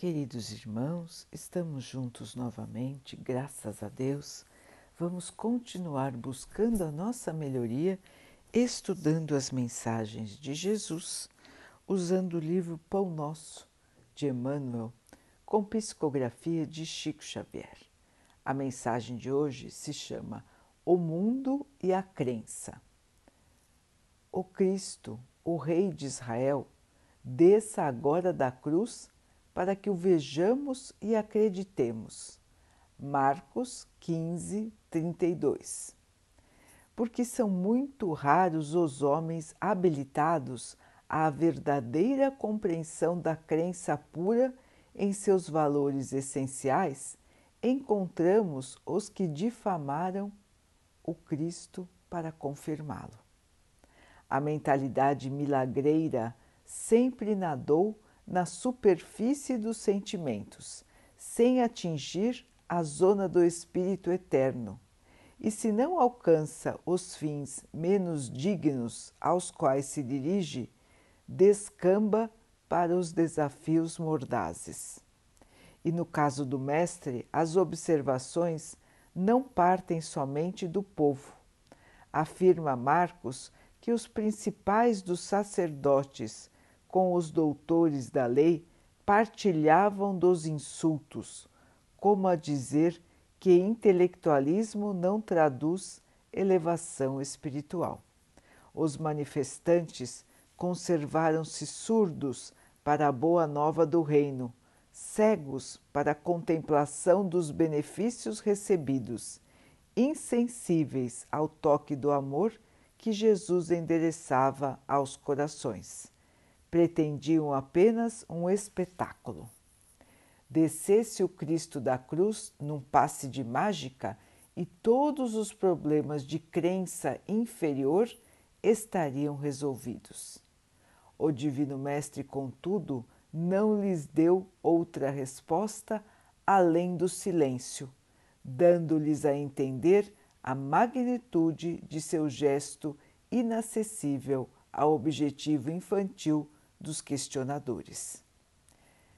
Queridos irmãos, estamos juntos novamente, graças a Deus. Vamos continuar buscando a nossa melhoria, estudando as mensagens de Jesus, usando o livro Pão Nosso, de Emmanuel, com psicografia de Chico Xavier. A mensagem de hoje se chama O Mundo e a Crença. O Cristo, o Rei de Israel, desça agora da cruz para que o vejamos e acreditemos. Marcos 15, 32. Porque são muito raros os homens habilitados à verdadeira compreensão da crença pura em seus valores essenciais, encontramos os que difamaram o Cristo para confirmá-lo. A mentalidade milagreira sempre nadou na superfície dos sentimentos, sem atingir a zona do espírito eterno. E se não alcança os fins menos dignos aos quais se dirige, descamba para os desafios mordazes. E no caso do Mestre, as observações não partem somente do povo. Afirma Marcos que os principais dos sacerdotes com os doutores da lei partilhavam dos insultos, como a dizer que intelectualismo não traduz elevação espiritual. Os manifestantes conservaram-se surdos para a boa nova do reino, cegos para a contemplação dos benefícios recebidos, insensíveis ao toque do amor que Jesus endereçava aos corações pretendiam apenas um espetáculo. Descesse o Cristo da cruz num passe de mágica e todos os problemas de crença inferior estariam resolvidos. O Divino Mestre, contudo, não lhes deu outra resposta além do silêncio, dando-lhes a entender a magnitude de seu gesto inacessível ao objetivo infantil dos questionadores.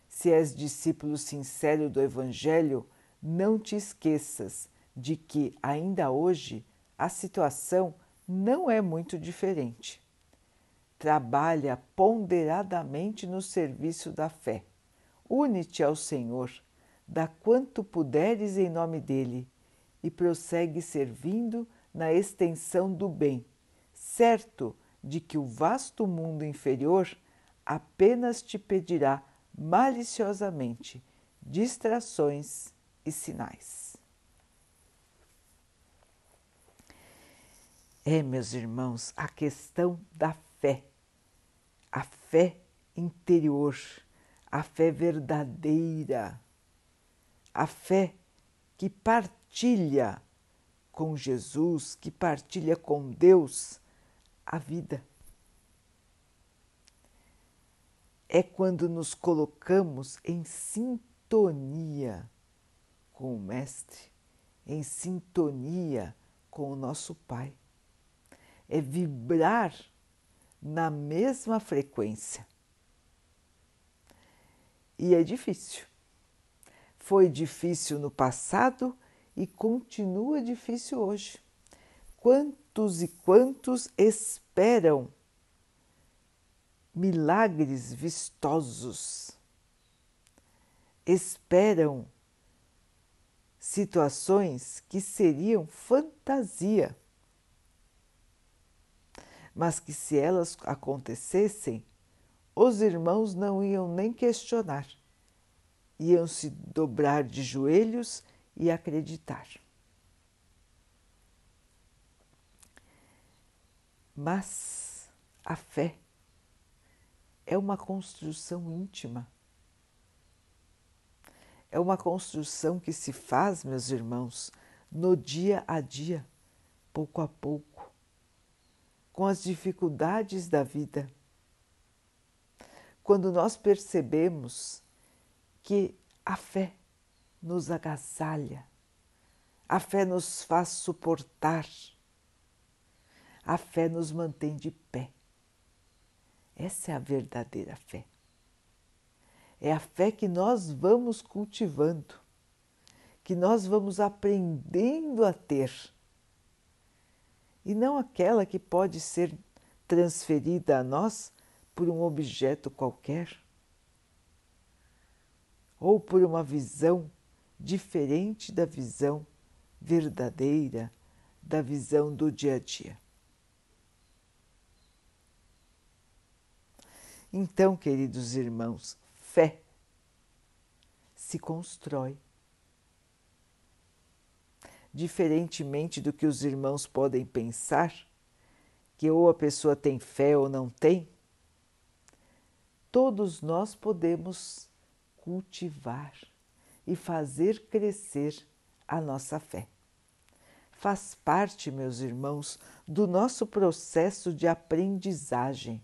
Se és discípulo sincero do Evangelho, não te esqueças de que, ainda hoje, a situação não é muito diferente. Trabalha ponderadamente no serviço da fé. Une-te ao Senhor, dá quanto puderes em nome dele e prossegue servindo na extensão do bem, certo de que o vasto mundo inferior apenas te pedirá maliciosamente distrações e sinais. É, meus irmãos, a questão da fé, a fé interior, a fé verdadeira, a fé que partilha com Jesus, que partilha com Deus a vida é quando nos colocamos em sintonia com o Mestre, em sintonia com o nosso Pai. É vibrar na mesma frequência. E é difícil. Foi difícil no passado e continua difícil hoje. Quantos e quantos esperam milagres vistosos, esperam situações que seriam fantasia, mas que se elas acontecessem, os irmãos não iam nem questionar, iam se dobrar de joelhos e acreditar. Mas a fé é uma construção íntima. É uma construção que se faz, meus irmãos, no dia a dia, pouco a pouco, com as dificuldades da vida. Quando nós percebemos que a fé nos agasalha, a fé nos faz suportar, a fé nos mantém de pé. Essa é a verdadeira fé. É a fé que nós vamos cultivando, que nós vamos aprendendo a ter. E não aquela que pode ser transferida a nós por um objeto qualquer ou por uma visão diferente da visão verdadeira, da visão do dia a dia. Então, queridos irmãos, fé se constrói. Diferentemente do que os irmãos podem pensar, que ou a pessoa tem fé ou não tem, todos nós podemos cultivar e fazer crescer a nossa fé. Faz parte, meus irmãos, do nosso processo de aprendizagem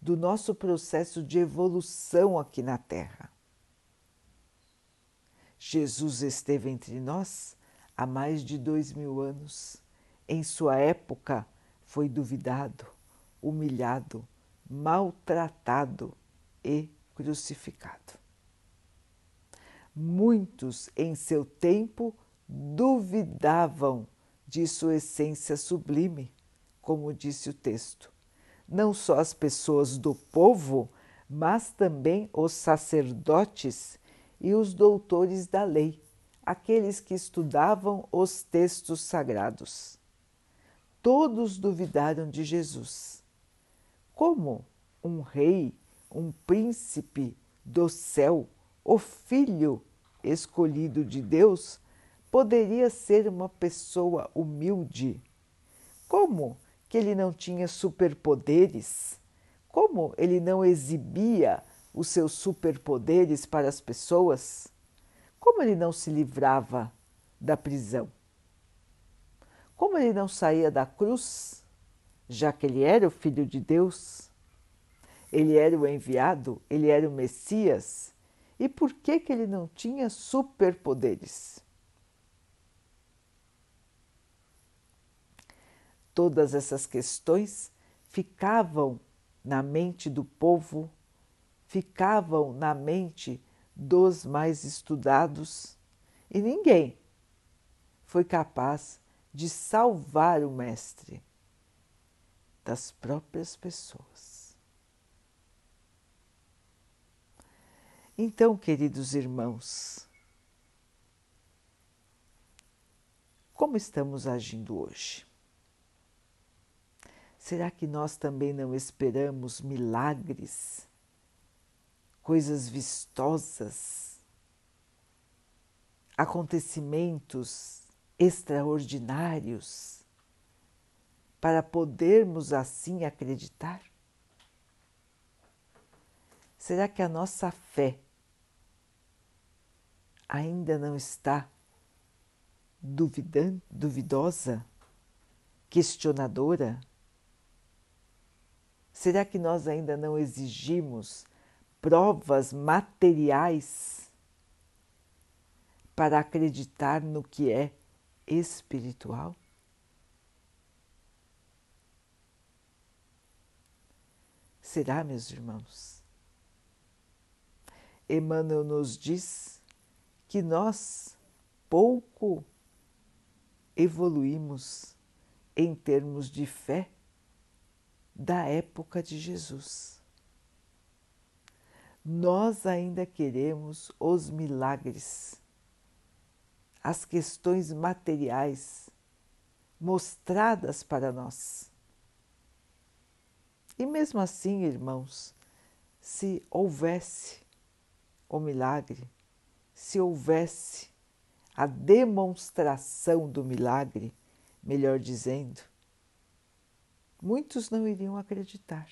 do nosso processo de evolução aqui na Terra. Jesus esteve entre nós há mais de dois mil anos. Em sua época, foi duvidado, humilhado, maltratado e crucificado. Muitos em seu tempo duvidavam de sua essência sublime, como disse o texto não só as pessoas do povo, mas também os sacerdotes e os doutores da lei, aqueles que estudavam os textos sagrados. Todos duvidaram de Jesus. Como um rei, um príncipe do céu, o filho escolhido de Deus, poderia ser uma pessoa humilde? Como que ele não tinha superpoderes? Como ele não exibia os seus superpoderes para as pessoas? Como ele não se livrava da prisão? Como ele não saía da cruz, já que ele era o Filho de Deus? Ele era o enviado, ele era o Messias. E por que, que ele não tinha superpoderes? Todas essas questões ficavam na mente do povo, ficavam na mente dos mais estudados e ninguém foi capaz de salvar o Mestre das próprias pessoas. Então, queridos irmãos, como estamos agindo hoje? Será que nós também não esperamos milagres, coisas vistosas, acontecimentos extraordinários, para podermos assim acreditar? Será que a nossa fé ainda não está duvidando, duvidosa, questionadora? Será que nós ainda não exigimos provas materiais para acreditar no que é espiritual? Será, meus irmãos? Emmanuel nos diz que nós pouco evoluímos em termos de fé da época de Jesus. Nós ainda queremos os milagres, as questões materiais mostradas para nós. E mesmo assim, irmãos, se houvesse o milagre, se houvesse a demonstração do milagre, melhor dizendo, muitos não iriam acreditar.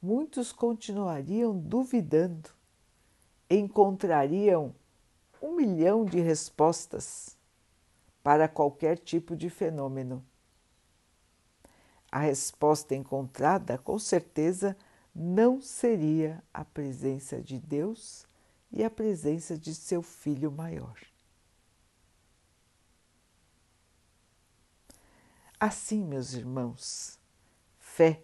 Muitos continuariam duvidando, encontrariam um milhão de respostas para qualquer tipo de fenômeno. A resposta encontrada, com certeza, não seria a presença de Deus e a presença de seu filho maior. Assim, meus irmãos, Fé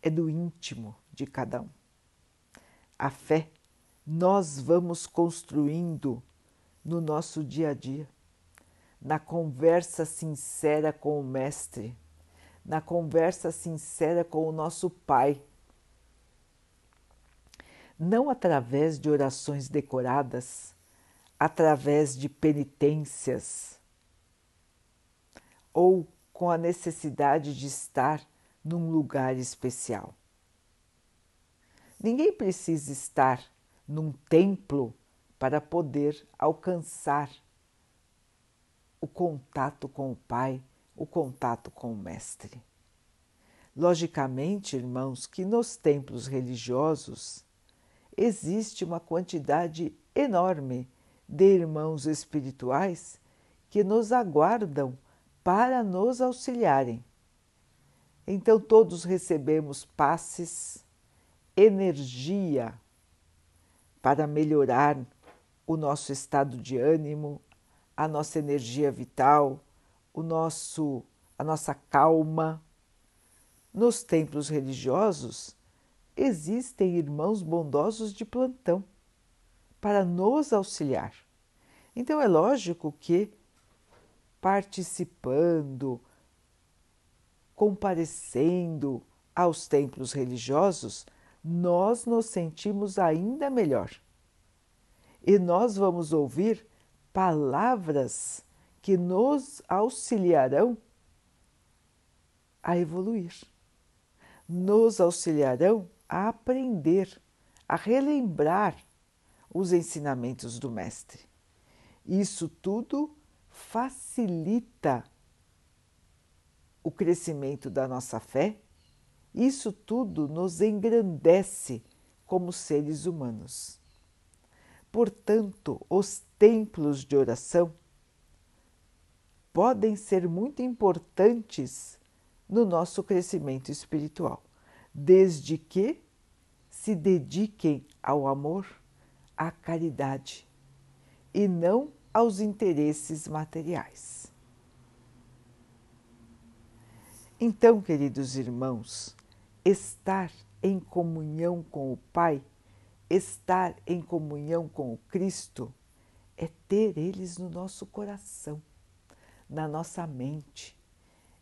é do íntimo de cada um. A fé nós vamos construindo no nosso dia a dia, na conversa sincera com o Mestre, na conversa sincera com o nosso Pai. Não através de orações decoradas, através de penitências ou com a necessidade de estar num lugar especial. Ninguém precisa estar num templo para poder alcançar o contato com o Pai, o contato com o Mestre. Logicamente, irmãos, que nos templos religiosos existe uma quantidade enorme de irmãos espirituais que nos aguardam para nos auxiliarem. Então, todos recebemos passes, energia para melhorar o nosso estado de ânimo, a nossa energia vital, o nosso, a nossa calma. Nos templos religiosos existem irmãos bondosos de plantão para nos auxiliar. Então é lógico que participando, comparecendo aos templos religiosos, nós nos sentimos ainda melhor. E nós vamos ouvir palavras que nos auxiliarão a evoluir, nos auxiliarão a aprender, a relembrar os ensinamentos do Mestre. Isso tudo facilita o crescimento da nossa fé, isso tudo nos engrandece como seres humanos. Portanto, os templos de oração podem ser muito importantes no nosso crescimento espiritual, desde que se dediquem ao amor à caridade e não aos interesses materiais. Então, queridos irmãos, estar em comunhão com o Pai, estar em comunhão com o Cristo, é ter eles no nosso coração, na nossa mente,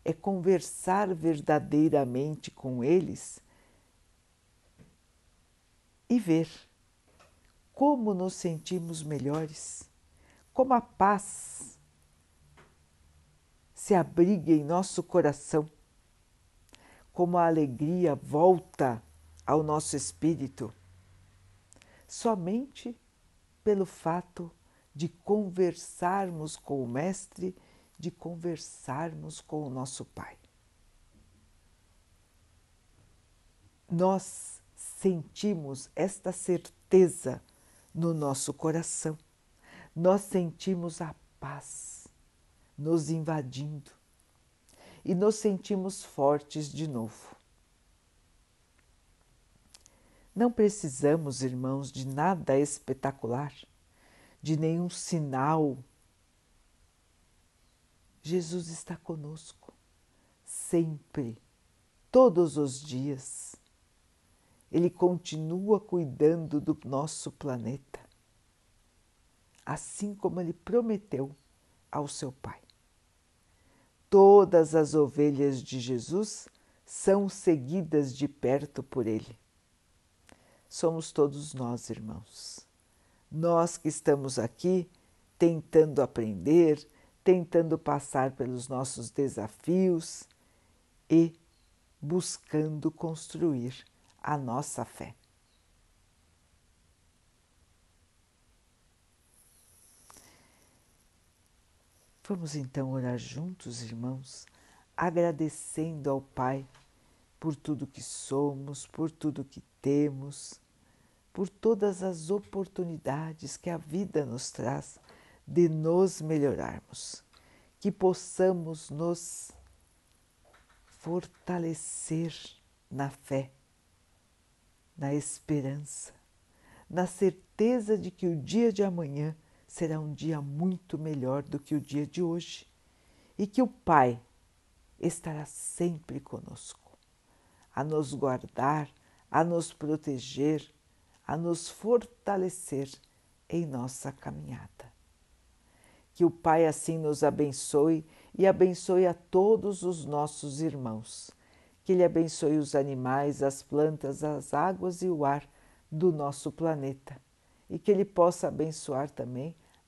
é conversar verdadeiramente com eles e ver como nos sentimos melhores, como a paz se abriga em nosso coração, como a alegria volta ao nosso espírito, somente pelo fato de conversarmos com o Mestre, de conversarmos com o nosso Pai. Nós sentimos esta certeza no nosso coração. Nós sentimos a paz nos invadindo e nos sentimos fortes de novo. Não precisamos, irmãos, de nada espetacular, de nenhum sinal. Jesus está conosco, sempre, todos os dias ele continua cuidando do nosso planeta, assim como ele prometeu ao seu Pai. Todas as ovelhas de Jesus são seguidas de perto por ele. Somos todos nós, irmãos. Nós que estamos aqui tentando aprender, tentando passar pelos nossos desafios e buscando construir a nossa fé. Vamos então orar juntos, irmãos, agradecendo ao Pai por tudo que somos, por tudo que temos, por todas as oportunidades que a vida nos traz de nos melhorarmos, que possamos nos fortalecer na fé na esperança, na certeza de que o dia de amanhã será um dia muito melhor do que o dia de hoje e que o Pai estará sempre conosco, a nos guardar, a nos proteger, a nos fortalecer em nossa caminhada. Que o Pai assim nos abençoe e abençoe a todos os nossos irmãos. Que Ele abençoe os animais, as plantas, as águas e o ar do nosso planeta. E que Ele possa abençoar também